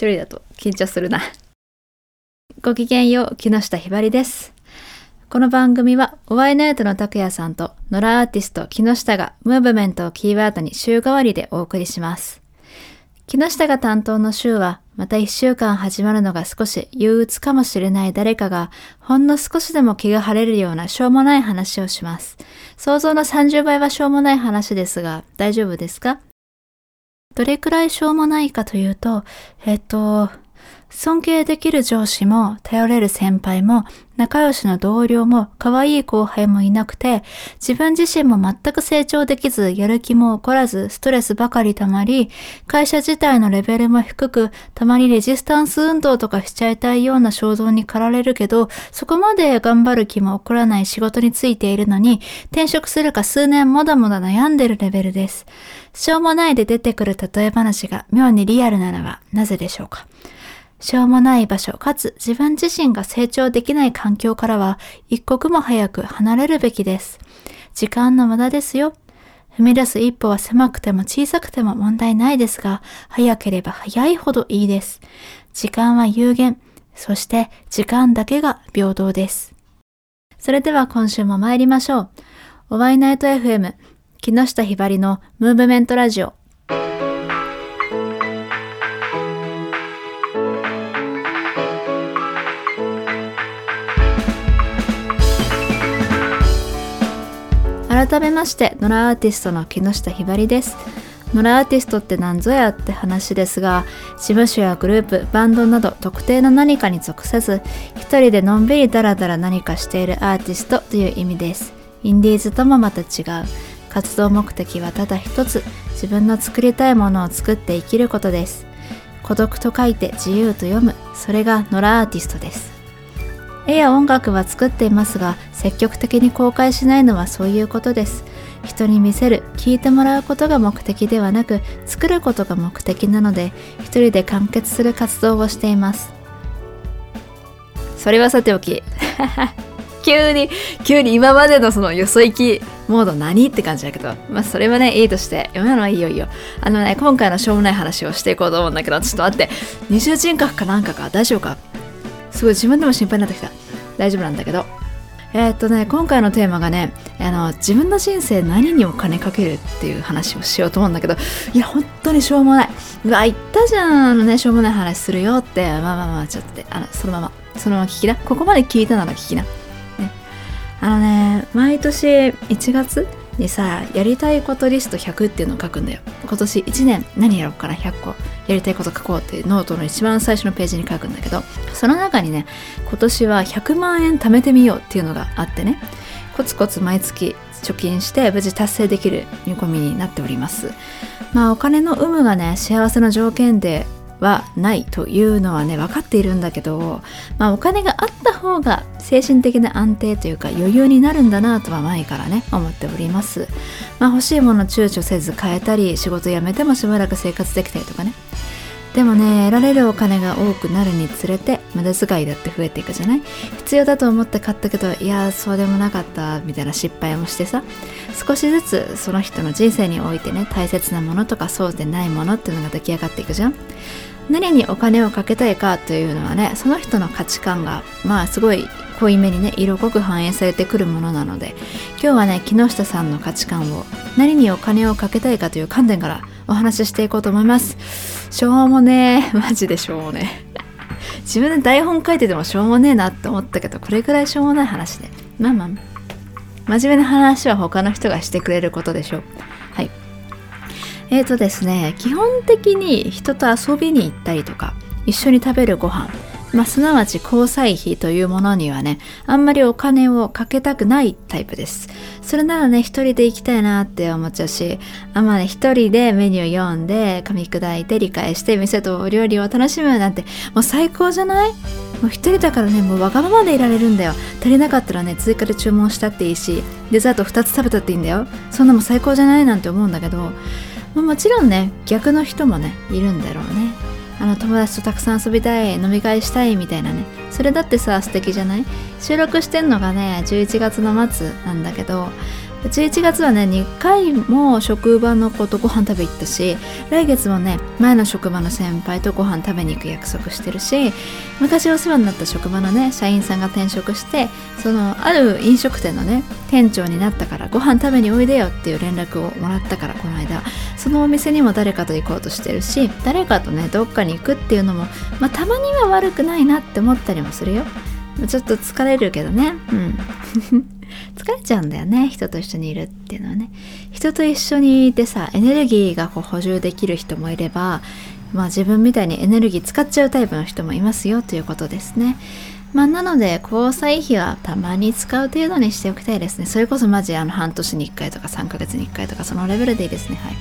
一人だと緊張するな。ごきげんよう、木下ひばりです。この番組は、おワイナイトの拓也さんと、野良アーティスト木下が、ムーブメントをキーワードに週替わりでお送りします。木下が担当の週は、また一週間始まるのが少し憂鬱かもしれない誰かが、ほんの少しでも気が晴れるようなしょうもない話をします。想像の30倍はしょうもない話ですが、大丈夫ですか？どれくらいしょうもないかというと、えっと、尊敬できる上司も頼れる先輩も仲良しの同僚も可愛い後輩もいなくて自分自身も全く成長できずやる気も起こらずストレスばかり溜まり会社自体のレベルも低くたまにレジスタンス運動とかしちゃいたいような衝動に駆られるけどそこまで頑張る気も起こらない仕事についているのに転職するか数年もだもだ悩んでるレベルです。しょうもないで出てくる例え話が妙にリアルなのはなぜでしょうか？しょうもない場所、かつ自分自身が成長できない環境からは一刻も早く離れるべきです。時間の無駄ですよ。踏み出す一歩は狭くても小さくても問題ないですが、早ければ早いほどいいです。時間は有限。そして時間だけが平等です。それでは今週も参りましょう。おワイナイト FM 木下ひばりのムーブメントラジオ改めまして野良アーティストの木下ひばりです。野良アーティストって何ぞやって話ですが事務所やグループバンドなど特定の何かに属せず一人でのんびりダラダラ何かしているアーティストという意味です。インディーズともまた違う。活動目的はただ一つ。自分の作りたいものを作って生きることです。孤独と書いて自由と読む。それが野良アーティストです。絵や音楽は作っていますが積極的に公開しないのはそういうことです。人に見せる聞いてもらうことが目的ではなく作ることが目的なので一人で完結する活動をしています。それはさておき 急に急に今までのそのよそ行きモード何って感じだけどまあそれはねいいとして読めのはいいよいいよ。あのね今回のしょうもない話をしていこうと思うんだけどちょっと待って。二重人格かなんかか大丈夫か？すごい自分でも心配になってきた。大丈夫なんだけど。えー、っとね今回のテーマがねあの自分の人生何にお金かけるっていう話をしようと思うんだけどいや本当にしょうもない。うわ言ったじゃん。あのねしょうもない話するよって。まあまあまあちょっとあのそのまま。そのまま聞きな。ここまで聞いたなら聞きな、ね、あのね毎年1月にさやりたいことリスト100っていうのを書くんだよ。今年1年何やろうかな100個やりたいこと書こうってノートの一番最初のページに書くんだけどその中にね今年は100万円貯めてみようっていうのがあってねコツコツ毎月貯金して無事達成できる見込みになっております。まあお金の有無がね幸せの条件ではないというのはね分かっているんだけど、まあ、お金があった方が精神的な安定というか余裕になるんだなとは前からね思っております、まあ、欲しいもの躊躇せず変えたり仕事辞めてもしばらく生活できたりとかね。でもね得られるお金が多くなるにつれて無駄遣いだって増えていくじゃない？必要だと思って買ったけどいやそうでもなかったみたいな失敗もしてさ少しずつその人の人生においてね大切なものとかそうでないものっていうのが出来上がっていくじゃん。何にお金をかけたいかというのはねその人の価値観がまあすごい濃いめにね色濃く反映されてくるものなので今日はね木下さんの価値観を何にお金をかけたいかという観点からお話ししていこうと思います。しょうもねえ。マジでしょうもね 自分で台本書いててもしょうもねえなって思ったけどこれくらいしょうもない話で。まあまあ。真面目な話は他の人がしてくれることでしょう。はいえーとですね基本的に人と遊びに行ったりとか一緒に食べるご飯まあ、すなわち交際費というものにはね、あんまりお金をかけたくないタイプです。それならね、一人で行きたいなって思っちゃうし、あんまね、一人でメニュー読んで、噛み砕いて理解して、店とお料理を楽しむなんて、もう最高じゃない？もう一人だからね、もうわがままでいられるんだよ。足りなかったらね、追加で注文したっていいし、デザート2つ食べたっていいんだよ。そんなも最高じゃない？なんて思うんだけど、まあ、もちろんね、逆の人もね、いるんだろうね。あの友達とたくさん遊びたい飲み会したいみたいなねそれだってさ素敵じゃない？収録してんのがね11月の末なんだけど11月はね2回も職場の子とご飯食べ行ったし来月もね前の職場の先輩とご飯食べに行く約束してるし昔お世話になった職場のね社員さんが転職してそのある飲食店のね店長になったからご飯食べにおいでよっていう連絡をもらったからこの間。そのお店にも誰かと行こうとしてるし誰かとねどっかに行くっていうのも、まあ、たまには悪くないなって思ったりもするよ。ちょっと疲れるけどね。うん。疲れちゃうんだよね人と一緒にいるっていうのはね。人と一緒にいてさエネルギーがこう補充できる人もいればまあ自分みたいにエネルギー使っちゃうタイプの人もいますよということですね。まあなので交際費はたまに使う程度にしておきたいですね。それこそマジあの半年に1回とか3ヶ月に1回とかそのレベルでいいですね。はい。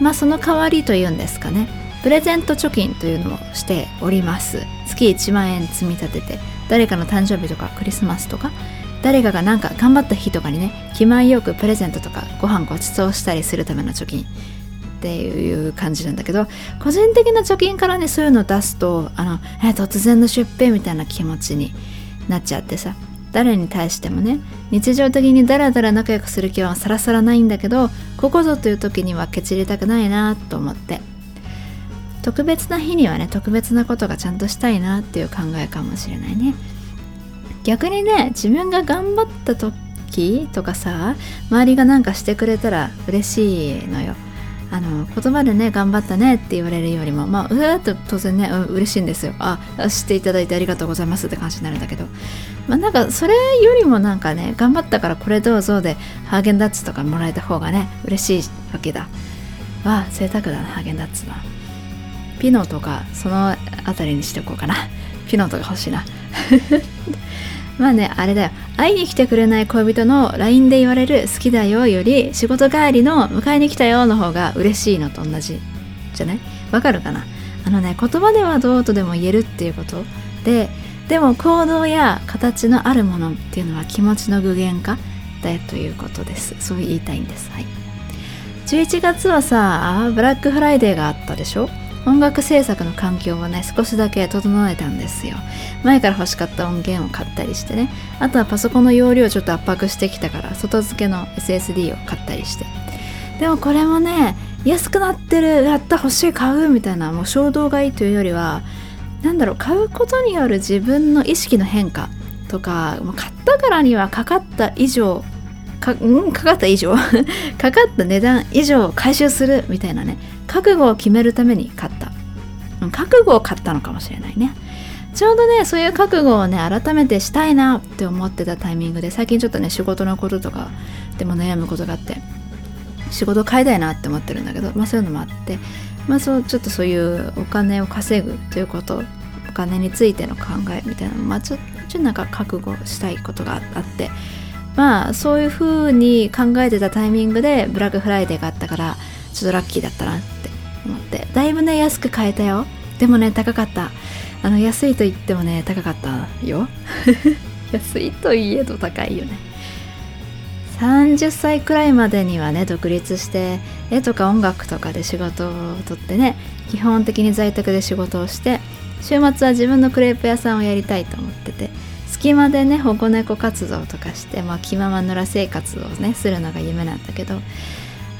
まあその代わりというんですかね。プレゼント貯金というのをしております。月1万円積み立てて誰かの誕生日とかクリスマスとか誰かがなんか頑張った日とかにね気前よくプレゼントとかご飯ごちそうしたりするための貯金。っていう感じなんだけど個人的な貯金からねそういうのを出すとあのえ突然の出費みたいな気持ちになっちゃってさ。誰に対してもね日常的にダラダラ仲良くする気はさらさらないんだけどここぞという時にはケチりたくないなと思って。特別な日にはね特別なことがちゃんとしたいなっていう考えかもしれないね。逆にね自分が頑張った時とかさ周りがなんかしてくれたら嬉しいのよ。あの言葉でね頑張ったねって言われるよりもまあうわーっと当然ね、う嬉しいんですよ。あ知っていただいてありがとうございますって感じになるんだけど。まあなんかそれよりもなんかね頑張ったからこれどうぞでハーゲンダッツとかもらえた方がね嬉しいわけだ。わあ贅沢だなハーゲンダッツはピノとかその辺りにしておこうかな。ピノとか欲しいな。まあねあれだよ。会いに来てくれない恋人の LINE で言われる好きだよより仕事帰りの迎えに来たよの方が嬉しいのと同じじゃない？わかるかな？あのね言葉ではどうとでも言えるっていうことででも行動や形のあるものっていうのは気持ちの具現化？だよということです。そう言いたいんです。はい。11月はさブラックフライデーがあったでしょ？音楽制作の環境をね少しだけ整えたんですよ。前から欲しかった音源を買ったりしてね。あとはパソコンの容量をちょっと圧迫してきたから外付けの SSD を買ったりして。でもこれもね安くなってるやった欲しい買うみたいなもう衝動買いというよりは何だろう買うことによる自分の意識の変化とか買ったからにはかかった以上か,、ん、かかった以上。かかった値段以上回収するみたいなね。覚悟を決めるために買った、うん、覚悟を買ったのかもしれないね。ちょうどねそういう覚悟をね改めてしたいなって思ってたタイミングで最近ちょっとね仕事のこととかでも悩むことがあって仕事変えたいなって思ってるんだけどまあそういうのもあってまあそうちょっとそういうお金を稼ぐということお金についての考えみたいなまあちょっとなんか覚悟したいことがあってまあそういう風に考えてたタイミングでブラックフライデーがあったからちょっとラッキーだったなって思って。だいぶね安く買えたよ。でもね高かった。あの安いと言ってもね高かったよ。安いといえど高いよね。30歳くらいまでにはね独立して絵とか音楽とかで仕事を取ってね基本的に在宅で仕事をして週末は自分のクレープ屋さんをやりたいと思ってて。隙間でね保護猫活動とかして、まあ、気まま野良生活をねするのが夢なんだけど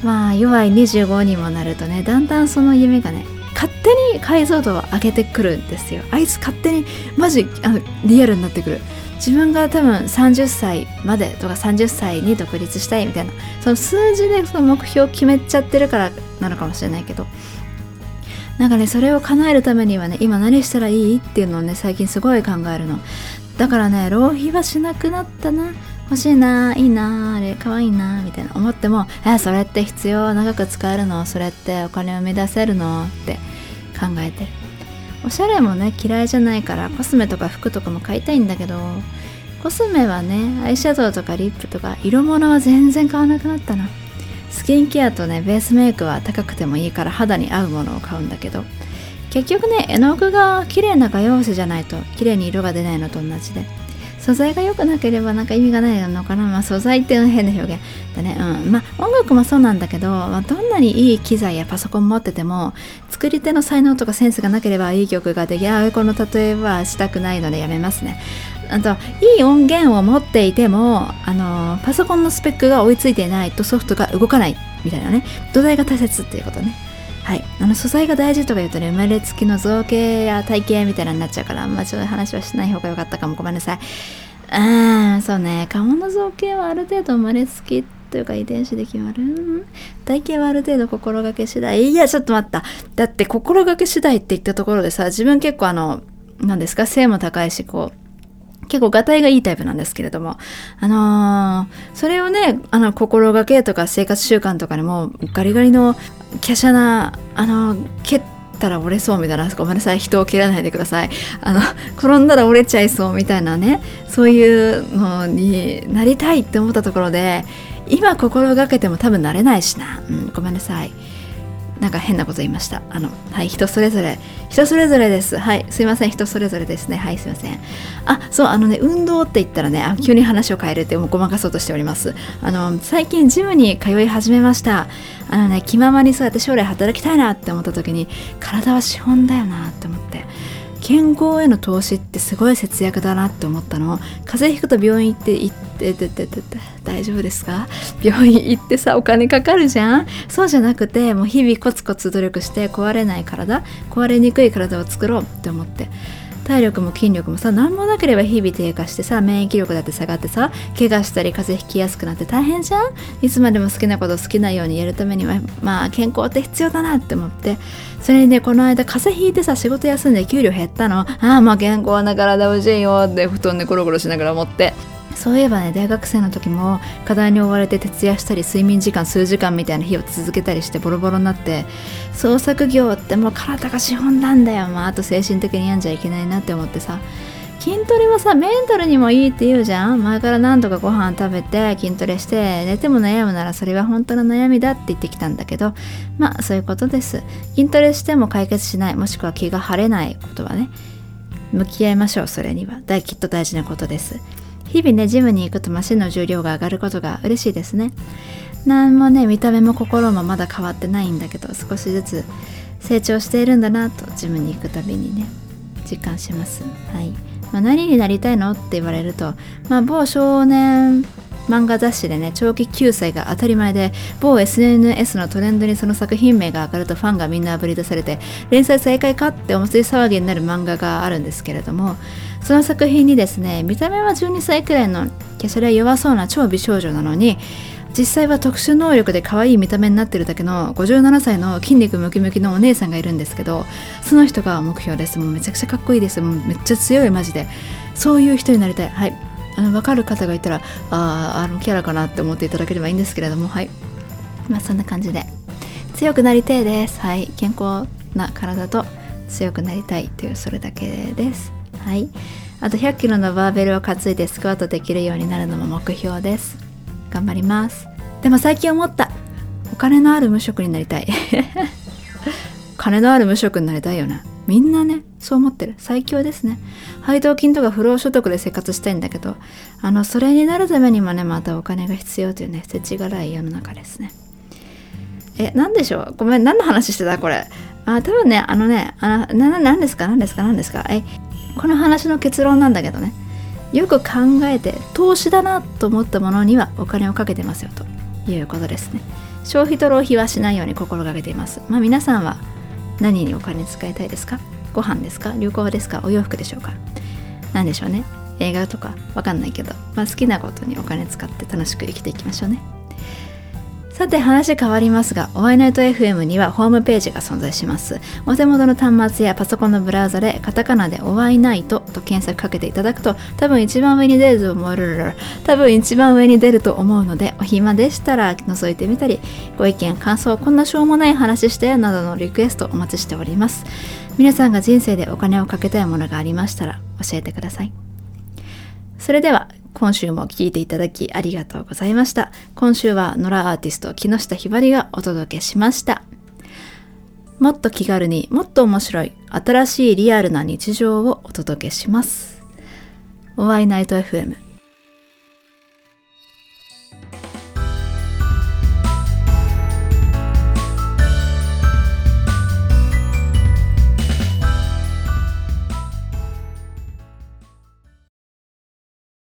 まあ弱い25にもなるとねだんだんその夢がね勝手に解像度を上げてくるんですよ。あいつ勝手にマジあのリアルになってくる。自分が多分30歳までとか30歳に独立したいみたいなその数字でその目標を決めちゃってるからなのかもしれないけどなんかねそれを叶えるためにはね今何したらいいっていうのをね最近すごい考えるの。だからね浪費はしなくなったな。欲しいないいなあれ可愛いなみたいな思ってもえそれって必要長く使えるの？それってお金を生み出せるの？って考えてる。おしゃれもね嫌いじゃないからコスメとか服とかも買いたいんだけどコスメはねアイシャドウとかリップとか色物は全然買わなくなったな。スキンケアとねベースメイクは高くてもいいから肌に合うものを買うんだけど結局ね絵の具が綺麗な画用紙じゃないと綺麗に色が出ないのと同じで。素材が良くなければなんか意味がないのかな、まあ、素材っていうの変な表現。だね。うん。まあ音楽もそうなんだけど、まあ、どんなにいい機材やパソコン持ってても作り手の才能とかセンスがなければいい曲ができあこの例えはしたくないのでやめますね。あといい音源を持っていてもあのパソコンのスペックが追いついていないとソフトが動かないみたいなね。土台が大切っていうことね。はい。あの素材が大事とか言うとね生まれつきの造形や体型みたいなになっちゃうからあんまちょっと話はしない方が良かったかも。ごめんなさい。うんそうね。顔の造形はある程度生まれつきというか遺伝子で決まる？体型はある程度心がけ次第？いやちょっと待った。だって心がけ次第って言ったところでさ自分結構あの何ですか？背も高いしこう結構がたいがいいタイプなんですけれども、あのー、それをね、あの、心がけとか生活習慣とかにも、ガリガリの華奢な、あの、蹴ったら折れそうみたいな、ごめんなさい、人を蹴らないでください。あの、転んだら折れちゃいそうみたいなね、そういうのになりたいって思ったところで、今心がけても多分なれないしな。うん、ごめんなさい。なんか変なこと言いました。あの、はい、人それぞれ、人それぞれです。はい、すいません、人それぞれですね。はい、すいません。あ、そう、あのね、運動って言ったらね、あ急に話を変えるってもうごまかそうとしております。あの、最近ジムに通い始めました。あのね、気ままにそうやって将来働きたいなって思った時に、体は資本だよなって思って。健康への投資ってすごい節約だなって思ったの。風邪ひくと病院行って行ってててて。大丈夫ですか？病院行ってさお金かかるじゃん？そうじゃなくてもう日々コツコツ努力して壊れない体壊れにくい体を作ろうって思って。体力も筋力もさ何もなければ日々低下してさ免疫力だって下がってさ怪我したり風邪ひきやすくなって大変じゃん？いつまでも好きなこと好きなようにやるためにはまあ健康って必要だなって思って。それにねこの間風邪ひいてさ仕事休んで給料減ったの。ああまあ健康な体欲しいよって布団でゴロゴロしながら思って。そういえばね大学生の時も課題に追われて徹夜したり睡眠時間数時間みたいな日を続けたりしてボロボロになって創作業ってもう体が資本なんだよまああと精神的に病んじゃいけないなって思ってさ。筋トレはさメンタルにもいいって言うじゃん。前から何とかご飯食べて筋トレして寝ても悩むならそれは本当の悩みだって言ってきたんだけどまあそういうことです。筋トレしても解決しないもしくは気が晴れないことはね向き合いましょうそれには。大きっと大事なことです。日々ねジムに行くとマシンの重量が上がることが嬉しいですね。何もね見た目も心もまだ変わってないんだけど少しずつ成長しているんだなとジムに行くたびにね実感します。はい、まあ、何になりたいのって言われるとまあ某少年漫画雑誌でね長期救済が当たり前で某 SNS のトレンドにその作品名が上がるとファンがみんなあぶり出されて連載再開かってお祭り騒ぎになる漫画があるんですけれどもその作品にですね見た目は12歳くらいの華奢で弱そうな超美少女なのに実際は特殊能力で可愛い見た目になってるだけの57歳の筋肉ムキムキのお姉さんがいるんですけどその人が目標です。もうめちゃくちゃかっこいいです。もうめっちゃ強いマジで。そういう人になりたい。はい。あの分かる方がいたらあああのキャラかなって思っていただければいいんですけれども。はい。まあそんな感じで。強くなりたいです。はい。健康な体と強くなりたいというそれだけです。はい。あと100キロのバーベルを担いでスクワットできるようになるのも目標です。頑張ります。でも最近思った。お金のある無職になりたい。金のある無職になりたいよね。みんなねそう思ってる。最強ですね。配当金とか不労所得で生活したいんだけどあのそれになるためにもねまたお金が必要というね世知辛い世の中ですね。え何でしょう？ごめん何の話してた？これ。あ多分ねあのねあな何ですか？何ですか？何ですか？えこの話の結論なんだけどね。よく考えて投資だなと思ったものにはお金をかけてますよと。いうことですね。消費と浪費はしないように心がけています。まあ皆さんは何にお金使いたいですか？ご飯ですか？旅行ですか？お洋服でしょうか？何でしょうね。映画とかわかんないけど、まあ、好きなことにお金使って楽しく生きていきましょうね。さて話変わりますが、おワイナイト FM にはホームページが存在します。お手元の端末やパソコンのブラウザでカタカナでおワイナイトと検索かけていただくと多分一番上に出ると思う多分一番上に出ると思うのでお暇でしたら覗いてみたりご意見感想こんなしょうもない話してなどのリクエストお待ちしております。皆さんが人生でお金をかけたいものがありましたら教えてください。それでは今週も聴いていただきありがとうございました。今週は野良アーティスト木下ひばりがお届けしました。もっと気軽にもっと面白い新しいリアルな日常をお届けします。お会いナイト FM